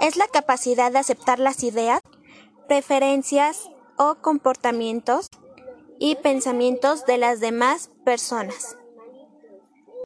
es la capacidad de aceptar las ideas, preferencias o comportamientos y pensamientos de las demás personas.